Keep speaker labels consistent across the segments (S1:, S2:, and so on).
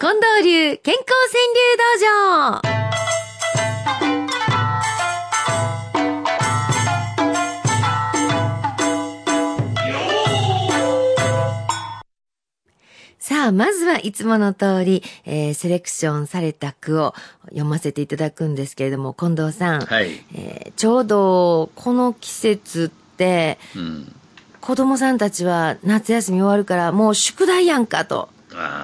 S1: 近藤流健康川柳道場さあ、まずはいつもの通り、えーセレクションされた句を読ませていただくんですけれども、近藤さん、
S2: はい。
S1: えーちょうどこの季節って、
S2: うん。
S1: 子供さんたちは夏休み終わるからもう宿題やんかと。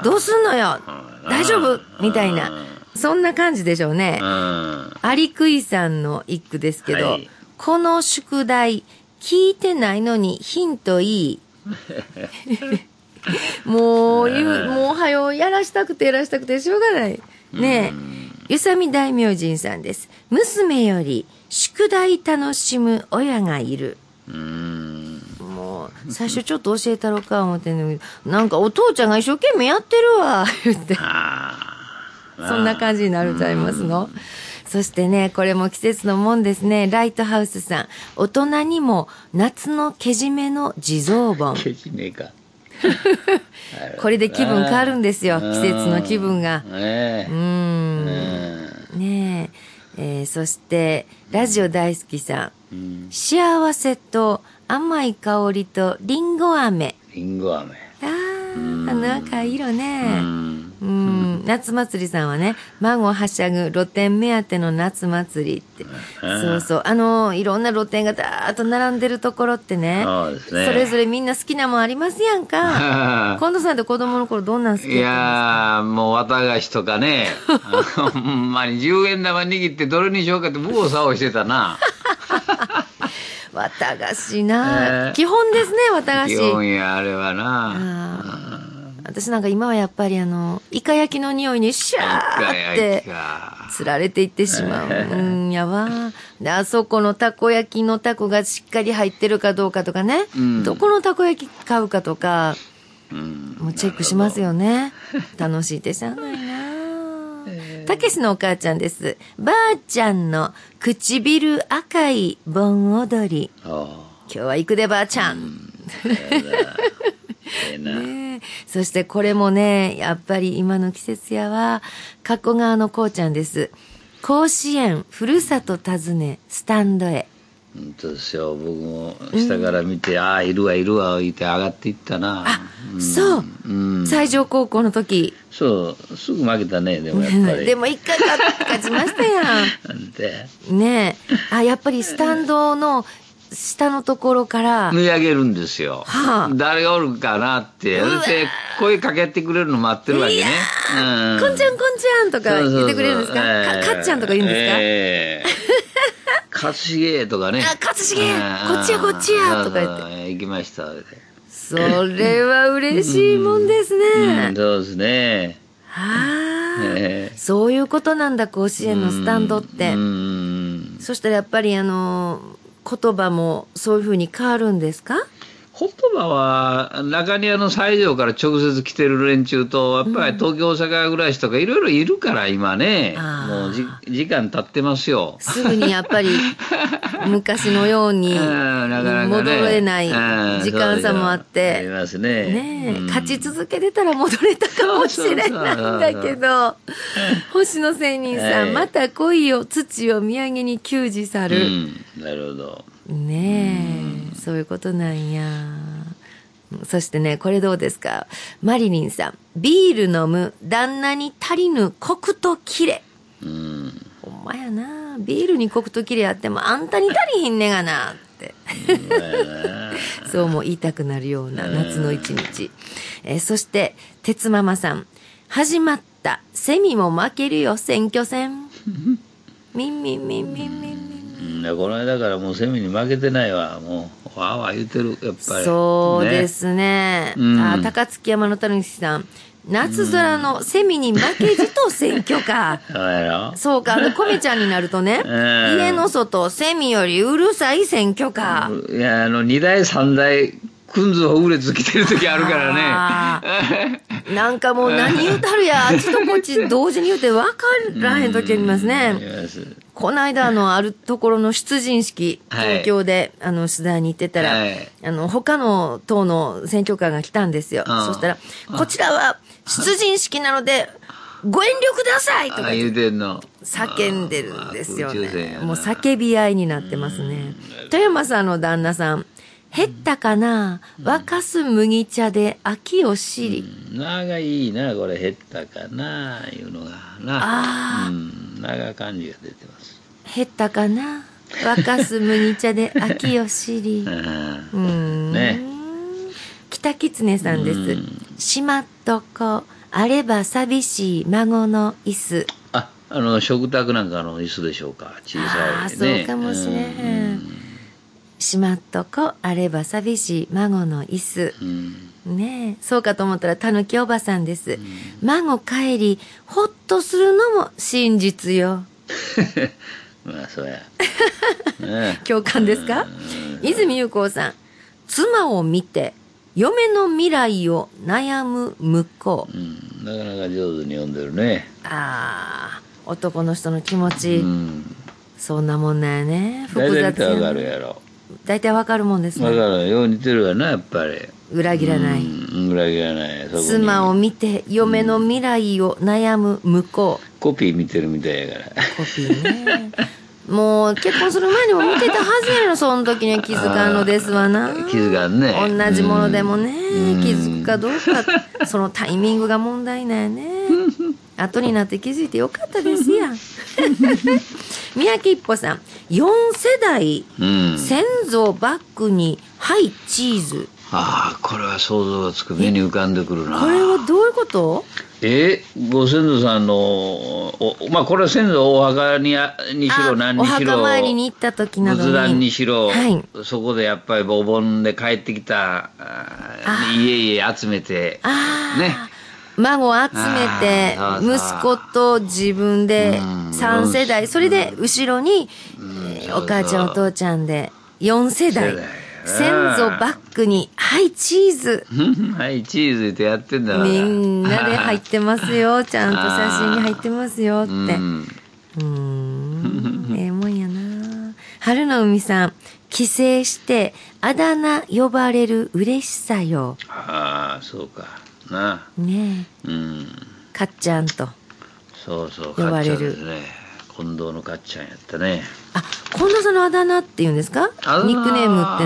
S1: どうすんのよ？
S2: うん
S1: 大丈夫？みたいな。そんな感じでしょうね。
S2: うん。
S1: アリクイさんの一句ですけど、
S2: はい
S1: この宿題聞いてないのにヒントいい。もう、もうはよやらしたくてやらしたくてしょうがない。ねえ。ゆさみ大明神さんです。娘より宿題楽しむ親がいる。
S2: うん。
S1: 最初ちょっと教えたろか思ってんのに、なんかお父ちゃんが一生懸命やってるわ、言って。そんな感じになるとありますの。そしてね、これも季節のもんですね。ライトハウスさん。大人にも夏のけじめの地蔵盆。
S2: ケチねえか。
S1: これで気分変わるんですよ。
S2: うん
S1: 季節の気分が。
S2: ね。え。うんん。
S1: ねえ。えーそして、ラジオ大好きさん。
S2: うん。
S1: 幸せと甘い香りとリンゴ飴。
S2: リンゴ飴。
S1: あー、あの赤い色
S2: う
S1: ね。
S2: ん。
S1: うん、夏祭りさんはね、孫はしゃぐ露店目当ての夏祭りって。そうそう。あの、いろんな露店がだーっと並んでるところってね。
S2: そうですね
S1: それぞれみんな好きなもんありますやんか。近藤さんって子供の頃どんなん好き
S2: い
S1: やった
S2: やー、もう綿菓子とかね、ほんまに10円玉握ってどれにしようかって右往左往してたな。
S1: 綿菓子な、
S2: えー
S1: 基本ですね、綿菓
S2: 基
S1: 子。
S2: 本や、あれはな。
S1: 私なんか今はやっぱりあの、イカ焼きの匂いにシャーって。
S2: か。
S1: つられていってしまう。うん、やわ。で、あそこのたこ焼きのタコがしっかり入ってるかどうかとかね。
S2: うん
S1: どこのたこ焼き買うかとか、
S2: うん。
S1: もうチェックしますよね。楽しいってしゃあないなたけしのお母ちゃんです。ばあちゃんの唇赤い盆踊り。
S2: あ
S1: 今日は行くでばあちゃん。
S2: あ。ええな。
S1: そしてこれもね、やっぱり今の季節やわ、加古川のこうちゃんです。甲子園、ふるさと訪ね、スタンドへ。
S2: 本当ですよ。僕も下から見て、ああ、いるわ、いるわ、言って上がっていったな。
S1: あ、そう。
S2: うん。
S1: 西条高校の時。
S2: そう、すぐ負けたね、でもやっぱり。
S1: でも一回勝勝ちましたや
S2: なん。
S1: ねえ。あ、やっぱりスタンドの下のところから、
S2: 見上げるんですよ。
S1: はあ
S2: 誰がおるかなって。で、声かけてくれるの待ってるわけね。うん
S1: こんちゃんこんちゃんとか言ってくれるんですか？かかっちゃんとか言うんですか、
S2: ええ 勝重とかね。
S1: あ勝重
S2: うん
S1: こっちやこっちやとか言って
S2: 行きました。それ
S1: は嬉しいもんですね。
S2: うん、そうですね。
S1: ああ、
S2: ええ
S1: そういうことなんだ、甲子園のスタンドって。
S2: うん。
S1: そしたらやっぱりあの、言葉もそういうふうに変わるんですか？
S2: 言葉は中庭の西条から直接来てる連中とやっぱり東京大阪暮らしとかいろいろいるから今ね、
S1: あー
S2: もうじ時間経ってますよ。
S1: すぐにやっぱり 昔のように戻れない
S2: うん
S1: 時間差もあっ
S2: あり
S1: て、
S2: ますね。
S1: ねえ、
S2: うん
S1: 勝ち続けてたら戻れたかもしれないんだけど、星野仙人さん、
S2: ええ
S1: また恋を土を土産に給仕さ
S2: う
S1: る。
S2: ん、なるほど。
S1: ねえ、そういうことなんや。そしてね、これどうですか？マリリンさん。ビール飲む旦那に足りぬコクとキレ。
S2: うん。
S1: ほんまやな。ビールにコクとキレあってもあんたに足りひんねがな。って。そうも言いたくなるような夏の一日。えーそして、鉄ママさん。始まった。セミも負けるよ、選挙戦。ミンミンミンミンミンミン。
S2: うん、この間からもうセミに負けてないわ。もう、わーわー言ってる、やっぱり。
S1: そうですね。
S2: うん
S1: あ、高槻山のたぬきさん。夏空のセミに負けじと選挙か。
S2: そうやろ
S1: そうか、あの、コメちゃんになるとね、
S2: うん
S1: 家の外、セミよりうるさい選挙か。
S2: いや、あの、二台三台、くんずほぐれつ来てる時あるからね。
S1: なんかもう何言うたるや、あっちとこっち同時に言うて分からへん時あります
S2: あ
S1: ね。
S2: ります
S1: この間、あの、あるところの出陣式、
S2: はい
S1: 東京で、あの、取材に行ってたら、
S2: はい
S1: あの、他の党の選挙カーが来たんですよ。
S2: ああ
S1: そしたら、こちらは、出陣式なので、ご遠慮くださいとか
S2: あ言うてんの。
S1: 叫んでるんですよね。
S2: な
S1: もう叫び合いになってますね。富山さんの旦那さん、減ったかな？沸かす麦茶で秋を知り。
S2: 長いいな、これ減ったかな、いうのがな。うん、長感じが出てます。
S1: 減ったかな？沸かす麦茶で 秋を知り。
S2: うんね。
S1: 北狐さんです。しまっとこ、あれば寂しい孫の椅子。
S2: あ、あの、食卓なんかの椅子でしょうか？小
S1: ああ、
S2: さいね。
S1: そうかもしれへん。しまっとこ、あれば寂しい孫の椅子。ねえ、そうかと思ったら、たぬきおばさんです。孫帰り、ほっとするのも真実よ。
S2: まあ、そうや。ね
S1: 共感ですか？泉優子さん。妻を見て、嫁の未来を悩む向こう。
S2: うん、なかなか上手に読んでるね。
S1: ああ、男の人の気持ち、
S2: うん。
S1: そんなもんなんやね。複
S2: 大体見
S1: 雑
S2: たらわか。るやろ。
S1: 大体わかるもんです
S2: わか
S1: ね。
S2: るよう似てるわな、やっぱり。
S1: 裏切らない。
S2: うん、裏切らない。
S1: 妻を見て、嫁の未来を悩む向こう。
S2: コピー見てるみたいやから。
S1: コピーね。もう結婚する前にも見てたはずやろ、その時には気づかんのですわな。
S2: 気づかんね
S1: 同じものでもね、
S2: うん
S1: 気づくかどうか、そのタイミングが問題なんやね。後になって気づいてよかったですやん。三宅一歩さん、4世代、
S2: うん。
S1: 先祖バックに、はい、チーズ。
S2: ああ、これは想像がつく。目に浮かんでくるな。
S1: これはどういうこと？
S2: えご先祖さんのおまあこれは先祖お墓にあにしろ何にしろ
S1: 墓参りに行った時などに。
S2: 仏壇にしろ、
S1: はい。
S2: そこでやっぱりお盆で帰ってきた家々集めて。ね。
S1: 孫を集めて息子と自分で
S2: うん
S1: 3世代それで後ろにえーお母ちゃんお父ちゃんで4世代。
S2: 世代
S1: 先祖バックにはいチーズ。
S2: はいチーズってやってんだ
S1: みんなで入ってますよ。ちゃんと写真に入ってますよって。
S2: うん。
S1: ええもんやな。春の海さん帰省してあだ名呼ばれる嬉しさよ。
S2: ああそうか。な。
S1: ねえ。
S2: うん。
S1: かっちゃんと。
S2: そうそう
S1: 呼ばれる
S2: 近藤のかっちゃんやったね。
S1: あ近藤さんのあだ名って言うんですか？
S2: あ
S1: ニックネームって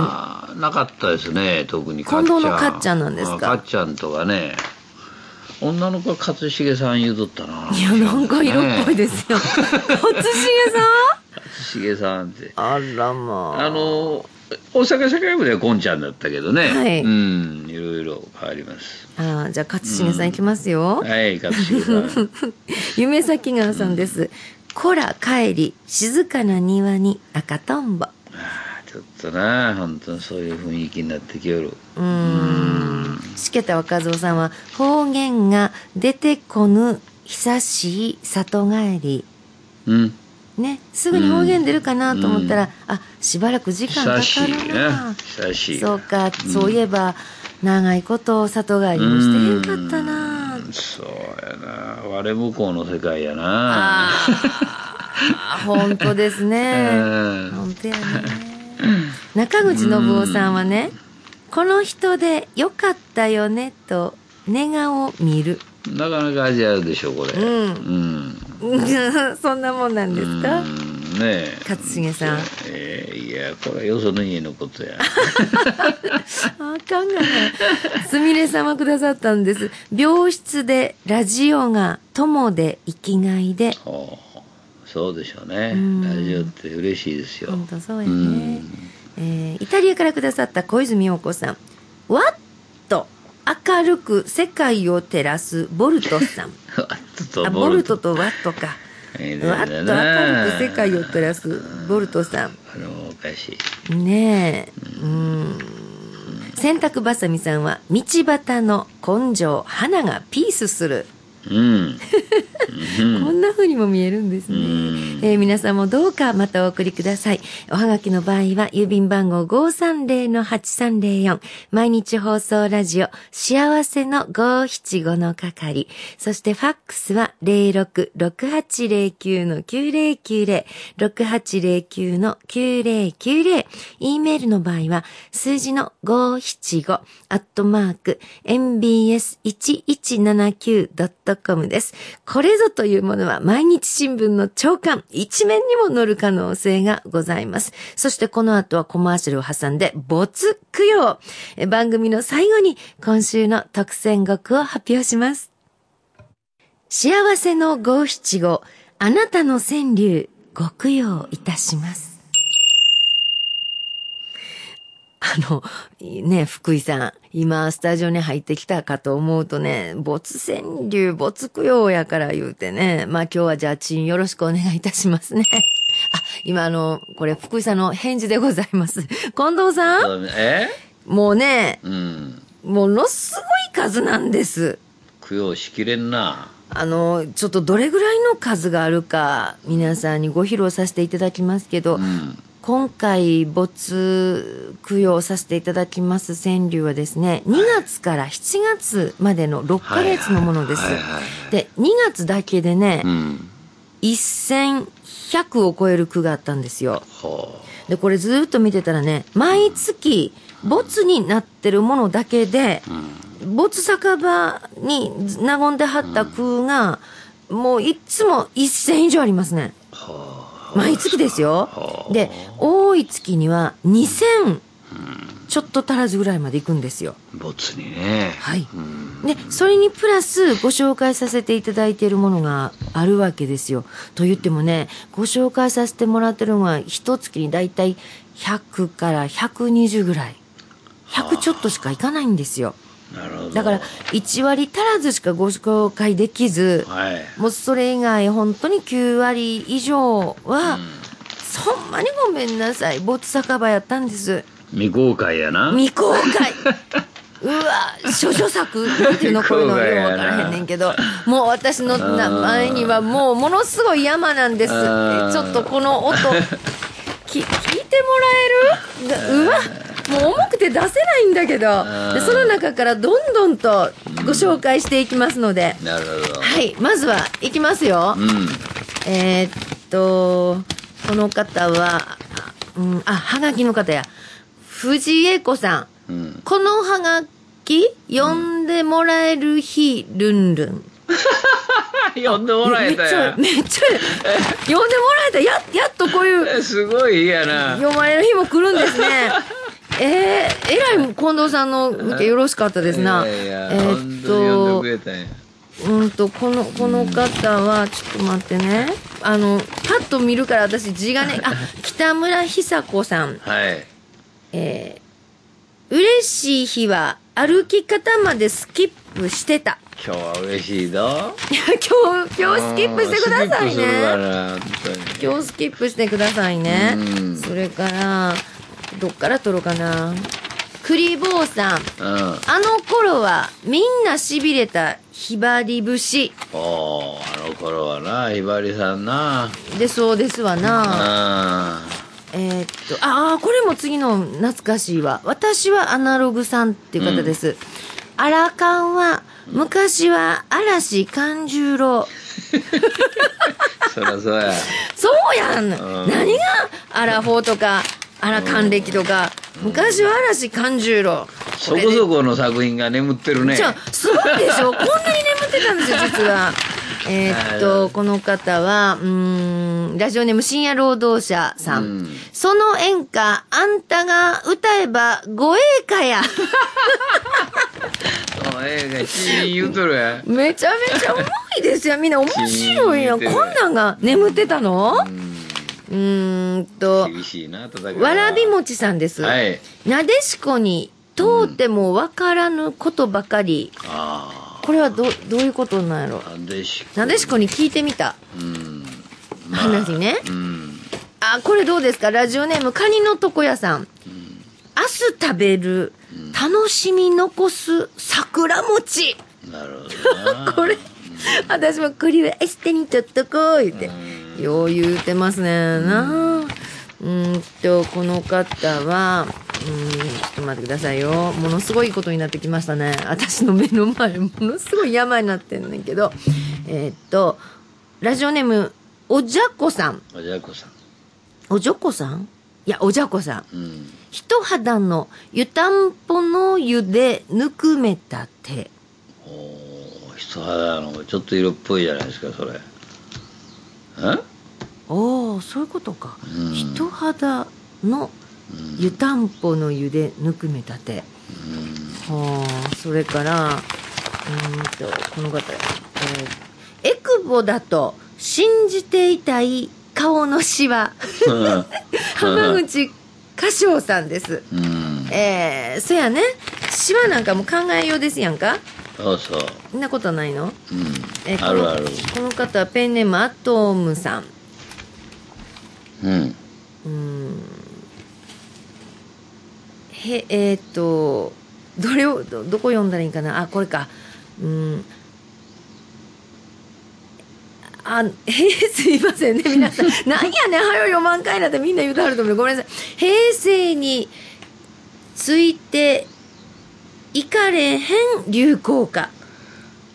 S2: なかったですね特に
S1: 近藤のかっちゃん。なんですか？
S2: あかっちゃんとかね。女の子は勝重さん言うとったな。い
S1: や、なんか色っぽいですよ。初重さ
S2: 勝重さんって。
S1: んあらまあ。
S2: あの大阪社会部ではこんちゃんだったけどね、
S1: はい。
S2: うんいろいろ変わります。
S1: あじゃあ、勝重さんいきますよ。
S2: はい勝重さん。
S1: 夢咲川さんです。こら帰り、静かな庭に赤とんぼ。
S2: っとな本当にそういう雰囲気になってきよる
S1: うーん。しけた若造さんは、方言が出てこぬ久しい里帰り。
S2: うん
S1: ね、すぐに方言出るかなと思ったら、あ、しばらく時間か
S2: 久しい
S1: かるな
S2: な。久しい
S1: そうか、そういえば、長いこと里帰りもしてへんかったな。
S2: うんそうやな我向こうの世界やな
S1: ああ、本当ですね。
S2: うん
S1: 本当やね。中口信夫さんはね、この人でよかったよねと寝顔を見る。
S2: なかなか味あるでしょこれ
S1: うん
S2: うん
S1: そんなもんなんですか？
S2: うんねえ
S1: 勝重さん。
S2: えーいやこれはよその家のことや
S1: あかんがな。すみれさんはくださったんです。病室でラジオが友で生きがいで。
S2: ほうそうでしょうね
S1: うん
S2: ラジオって嬉しいですよ
S1: 本当そうやね
S2: うん。
S1: えーイタリアからくださった小泉陽子さん。わっと明るく世界を照らすボルトさん。
S2: ワット
S1: あ、
S2: とボルト
S1: とワットか。わっと明るく世界を照らすボルトさん。
S2: あれもおかしい
S1: ねえ。うん。洗濯ばさみさんは、道端の根性、花がピースする。
S2: うん。
S1: こんな風にも見えるんですね。えー、皆さんもどうかまたお送りください。おはがきの場合は、郵便番号530-8304、毎日放送ラジオ、幸せの575の係、そしてファックスは06-6809-9090、6809-9090、e メールの場合は、数字の575、アットマーク、mbs1179.com です。これぞというものは毎日新聞の長官、一面にも載る可能性がございます。そしてこの後はコマーシャルを挟んで、没供養。番組の最後に今週の特選곡を発表します。幸せの五七五、あなたの川柳、ご供養いたします。あの、ね、福井さん、今、スタジオに入ってきたかと思うとね、没川柳、没供養やから言うてね、まあ今日はじゃあ、チンよろしくお願いいたしますね。あ、今あの、これ福井さんの返事でございます。近藤さん？
S2: え？
S1: もうね、
S2: うん。
S1: ものすごい数なんです。
S2: 供養しきれんな。
S1: あの、ちょっとどれぐらいの数があるか、皆さんにご披露させていただきますけど、うん今回没供養させていただきます川柳はですね、2月から7月までの6ヶ月のものです。で、2月だけでね、うん、1100を超える句があったんですよ。で、これずっと見てたらね、毎月、没になってるものだけで、没酒場に和んではった句が、もういつも1000以上ありますね。毎月ですよ。で、多い月には2000ちょっと足らずぐらいまで行くんですよ。
S2: 没にね。
S1: はい。で、それにプラスご紹介させていただいているものがあるわけですよ。と言ってもね、ご紹介させてもらってるのは、一月にだいたい100から120ぐらい。100ちょっとしか行かないんですよ。だから1割足らずしかご紹介できず、はい、もうそれ以外本当に9割以上は、うん、そんまにごめんなさい。没酒場やったんです。
S2: 未公開やな。
S1: 未公開。うわ処女作っていうのこういうのよう分からへんねんけどもう私の名前にはもうものすごい山なんですちょっとこの音き聞いてもらえる？うわもう重くて出せないんだけど。でその中からどんどんとご紹介していきますので、
S2: なるほど。
S1: はいまずはいきますよ、
S2: うん、
S1: えー、っとこの方は、うん、あはがきの方や。藤江子さ
S2: ん、うん、
S1: このはがき読んでもらえる日、ルンルン。
S2: 呼んでもらえた
S1: や。めっちゃ 呼んでもらえた。ややっとこういう
S2: すごい嫌な。
S1: 読まれる日も来るんですね えー、えらい近藤さんの受けよろしかったですな。
S2: いやいやえー、っと、
S1: うんと、この、この方は、ちょっと待ってね。あの、パッと見るから私字がね、あ、北村久子さん。
S2: はい。
S1: えー、嬉しい日は歩き方までスキップしてた。
S2: 今日は嬉しいぞ。
S1: いや、今日、今日スキップしてくださいね。今日スキップしてくださいね。それから、どっから撮ろうかな。クリボーさん。
S2: うん、あ
S1: の頃はみんなしびれたひばり節。
S2: おあの頃はな、ひばりさんな。
S1: で、そうですわ
S2: な。
S1: えー、っと、ああ、これも次の懐かしいわ。私はアナログさんっていう方です。うん、アラカンは、昔は嵐勘十郎。
S2: そりゃそうや。
S1: そうやん。うん、何がアラフォーとか、あら還暦とか、昔は嵐勘十郎。
S2: そこそこの作品が眠ってるね。
S1: じゃすごいでしょ。こんなに眠ってたんですよ実は。えー、っとこの方はうんラジオネーム深夜労働者さん、ん、その演歌あんたが歌えば護衛歌や。
S2: ええ言うとるや。
S1: めちゃめちゃうまいですよ。みんな面白いよ。こんなんが眠ってたの、うんうんと、
S2: 厳しいな、
S1: わらび餅さんです。
S2: はい。
S1: なでしこに、とうてもわからぬことばかり。
S2: うん、あ
S1: これはど、どういうことなんやろ？
S2: なでしこ。
S1: なでしこに聞いてみた。
S2: うん。
S1: まあ、話ね。
S2: うん。
S1: あ、これどうですか？ラジオネーム、カニの床屋さん。うん、明日食べる、楽しみ残す桜餅。
S2: なるほど。
S1: これ、私もこれは明日にとっとこう言ってよう言うてますね。なうんとこの方はうんちょっと待ってくださいよ。ものすごいことになってきましたね。私の目の前ものすごい山になってんねんけど。えーっとラジオネームおじゃこさん。
S2: おじゃこさん。
S1: おじょこさん？いやおじゃこさん。
S2: うん。
S1: 一肌の湯たんぽの湯でぬくめた手。
S2: おー人肌のちょっと色っぽいじゃないですか、それ。え？
S1: ああそういうことか、
S2: うん。
S1: 人肌の湯たんぽの湯でぬくめた手、はあそれからうーんとこの方、えーエクボだと信じていたい顔のシワ。
S2: うん。
S1: 浜口歌唱さんです。
S2: うん。
S1: えー、そやね。シワなんかも考えようですやんか
S2: そうそう。
S1: そんなことないの？
S2: うん。
S1: え。ー
S2: あるある。
S1: この方はペンネームアトムさん。
S2: うん。
S1: うーん。へえーっとどれをどどこ読んだらいいかな？あこれか。うん。あへすいませんね。皆さん。なんやねん。はよ読まんかいなってみんな言うてはると思う。ごめんなさい。平成についていかれへん流行歌。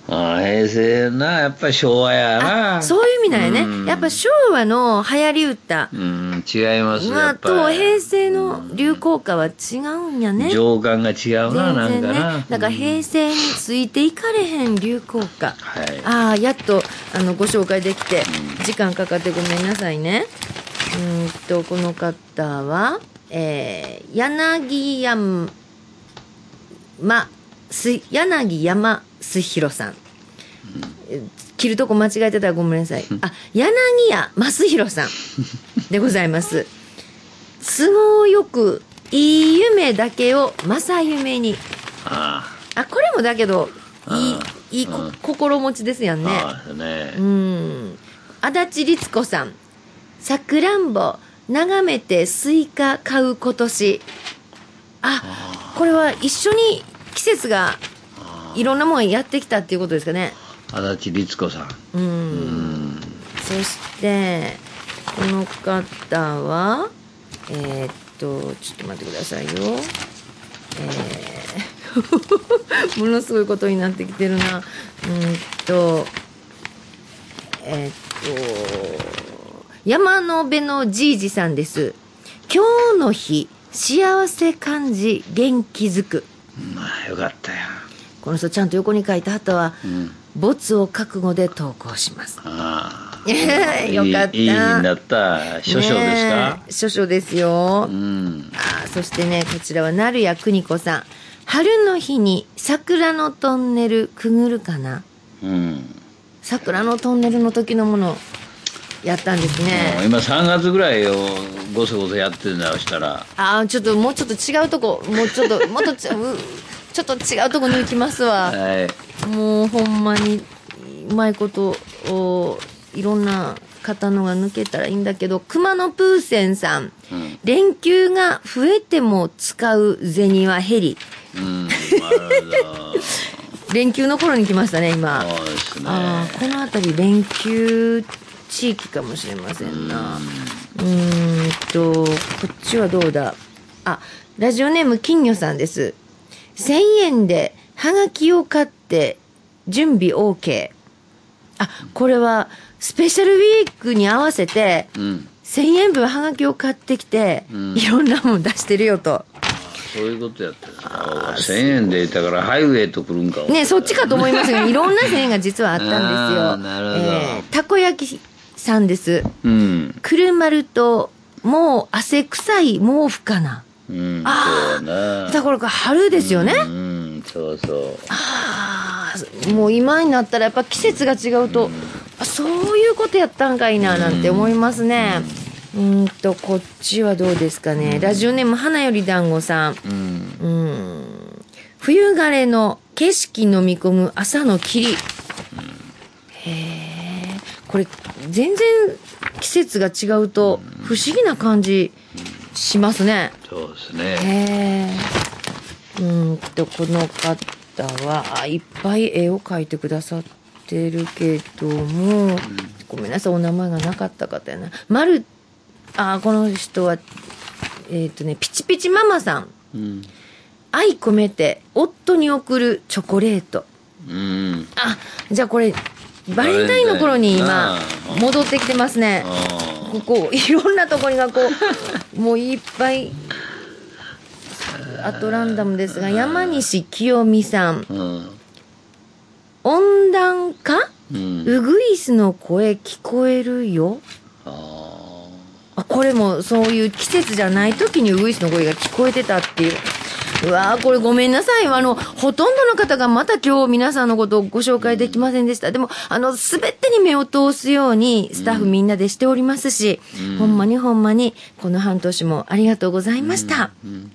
S2: ああ、平成な、やっぱり昭和やな。
S1: あそういう意味なんやね、
S2: うん。
S1: やっぱ昭和の流行り歌。
S2: うん、違います
S1: まあと平成の流行歌は違うんやね。
S2: 情感が違うな、なん
S1: 全然
S2: かな。
S1: ねだから平成についていかれへん流行歌。
S2: はい。
S1: ああやっとあのご紹介できて時間かかってごめんなさいね。うーんとこの方は、えー、柳山す柳山すひろさん、え切るとこ間違えてたらごめんなさい。あ柳家正弘さん。でございます。都合よくいい夢だけを正夢に。
S2: あ
S1: あこれもだけどいい
S2: あ
S1: いい心持ちですやん
S2: あ、
S1: ね
S2: ああね。
S1: う。ん。足立律子さん。さくらんぼ眺めてスイカ買う今年。あこれは一緒に季節がいろんなもんやってきたっていうことですかね。
S2: 足立律子さん。
S1: うん。
S2: うん。
S1: そしてこの方はえーっとちょっと待ってくださいよ。えー ものすごいことになってきてるな。うんとえーっと山の辺のじいじさんです。今日の日幸せ感じ元気づく
S2: まあ、よかったよ。
S1: この人ちゃんと横に書いた後は
S2: うん。
S1: 「没を覚悟で投稿します」
S2: ああ。
S1: よかった
S2: いい日になった。少々ですか？
S1: ねえ少々ですよ、
S2: うん。
S1: あーそしてねこちらは成谷邦子さん春の日に桜のトンネルくぐるかな？
S2: うん。
S1: 桜のトンネルの時のものやったんですね
S2: 今3月ぐらいをごそごそやってるんだとしたら。
S1: あーちょっともうちょっと違うとこもうちょっと もっとちうちょっと違うとこ抜きますわ
S2: はい。
S1: もうほんまにうまいことをいろんな方のが抜けたらいいんだけど熊野プーセンさん
S2: うん。
S1: 連休が増えても使う銭は減り
S2: うん。
S1: 連休の頃に来ましたね今
S2: そうですね。
S1: あーこの辺り連休地域かもしれませんな。うーんとこっちはどうだ？あラジオネーム金魚さんです。1000円でハガキを買って準備 OK あこれはスペシャルウィークに合わせて
S2: うん。
S1: 1000円分ハガキを買ってきて、
S2: うん。
S1: いろんなもん出してるよと。
S2: そういうことやってる1000円でだからハイウェイと来るんか。
S1: ねそっちかと思いますがいろんな1000円が実はあったんですよ。
S2: あーなるほど。
S1: えーたこ焼きさんです。
S2: うん。
S1: くるまるともう汗臭い毛布かな。
S2: うん
S1: あ
S2: そうやな
S1: だから春ですよね、
S2: うんそうそう。
S1: ああもう今になったらやっぱ季節が違うと、あそういうことやったんかいななんて思いますね。うーんとこっちはどうですかね。ラジオネーム花より団子さん。
S2: うん。
S1: うん。冬枯れの景色飲み込む朝の霧、これ全然季節が違うと不思議な感じしますね
S2: そうですね
S1: へえうーんとこの方はあいっぱい絵を描いてくださってるけども、ごめんなさい、お名前がなかった方やな。まる、あ、この人は、えっ、とね、ピチピチママさん。
S2: うん。
S1: 愛込めて、夫に送るチョコレート。
S2: うん。
S1: あ、じゃあこれ、バレンタインの頃に今戻ってきてますね。
S2: あ
S1: ここ、いろんなところがこう、もういっぱい、アトランダムですが、山西清美さん、
S2: あ。うん。
S1: 温暖化？
S2: うん。
S1: ウグイスの声聞こえるよ。
S2: あ
S1: あ、これもそういう季節じゃない時にウグイスの声が聞こえてたっていう。うわーこれごめんなさい。あの、ほとんどの方がまた今日皆さんのことをご紹介できませんでした。でも、あの、すべてに目を通すようにスタッフみんなでしておりますし、ほんまにほんまにこの半年もありがとうございました。
S2: うん。